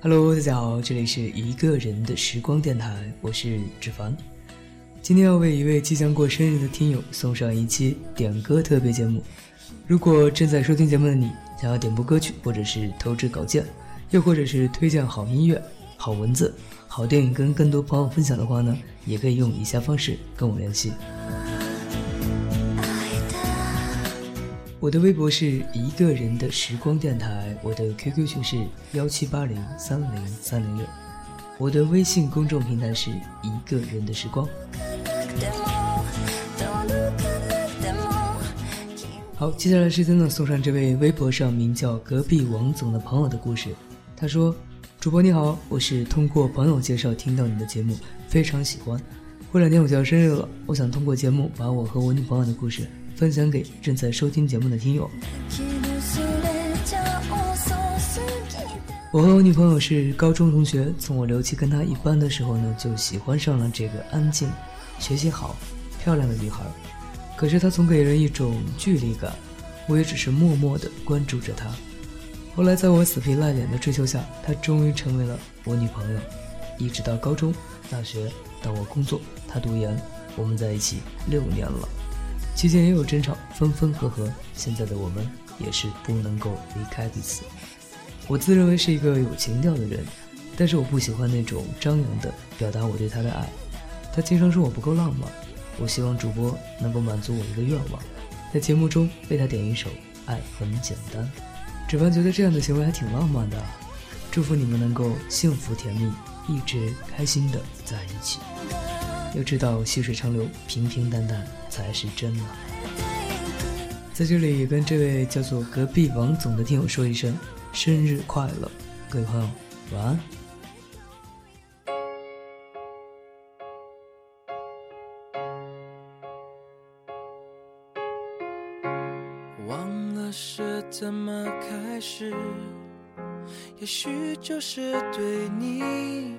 Hello，大家好，这里是一个人的时光电台，我是志凡。今天要为一位即将过生日的听友送上一期点歌特别节目。如果正在收听节目的你想要点播歌曲，或者是投掷稿件，又或者是推荐好音乐、好文字、好电影跟更多朋友分享的话呢，也可以用以下方式跟我联系。我的微博是一个人的时光电台，我的 QQ 群是幺七八零三零三零六，我的微信公众平台是一个人的时光。好，接下来时间呢，送上这位微博上名叫隔壁王总的朋友的故事。他说：“主播你好，我是通过朋友介绍听到你的节目，非常喜欢。过两天我就要生日了，我想通过节目把我和我女朋友的故事。”分享给正在收听节目的听友。我和我女朋友是高中同学，从我留级跟她一班的时候呢，就喜欢上了这个安静、学习好、漂亮的女孩。可是她总给人一种距离感，我也只是默默地关注着她。后来在我死皮赖脸的追求下，她终于成为了我女朋友。一直到高中、大学，到我工作，她读研，我们在一起六年了。期间也有争吵，分分合合。现在的我们也是不能够离开彼此。我自认为是一个有情调的人，但是我不喜欢那种张扬的表达我对他的爱。他经常说我不够浪漫，我希望主播能够满足我一个愿望，在节目中为他点一首《爱很简单》。只凡觉得这样的行为还挺浪漫的，祝福你们能够幸福甜蜜，一直开心的在一起。要知道细水长流，平平淡淡才是真啊！在这里也跟这位叫做隔壁王总的听友说一声生日快乐，各位朋友晚安。忘了是怎么开始，也许就是对你。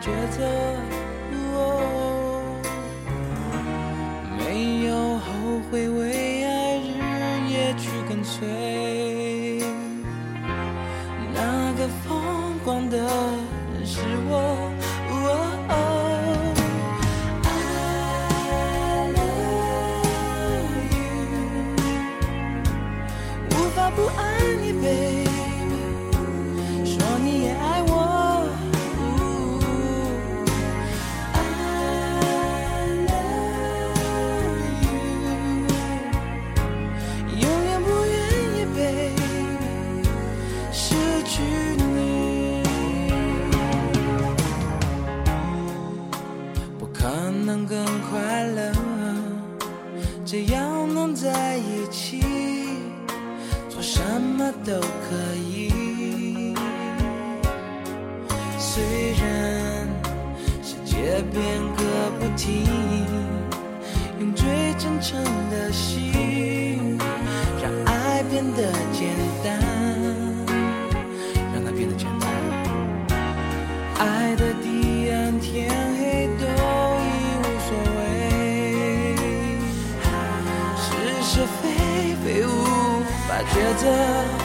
抉择。没有后悔为爱日夜去跟随。都能在一起，做什么都可以。虽然世界变个不停，用最真诚的心，让爱变得坚。together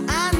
vida.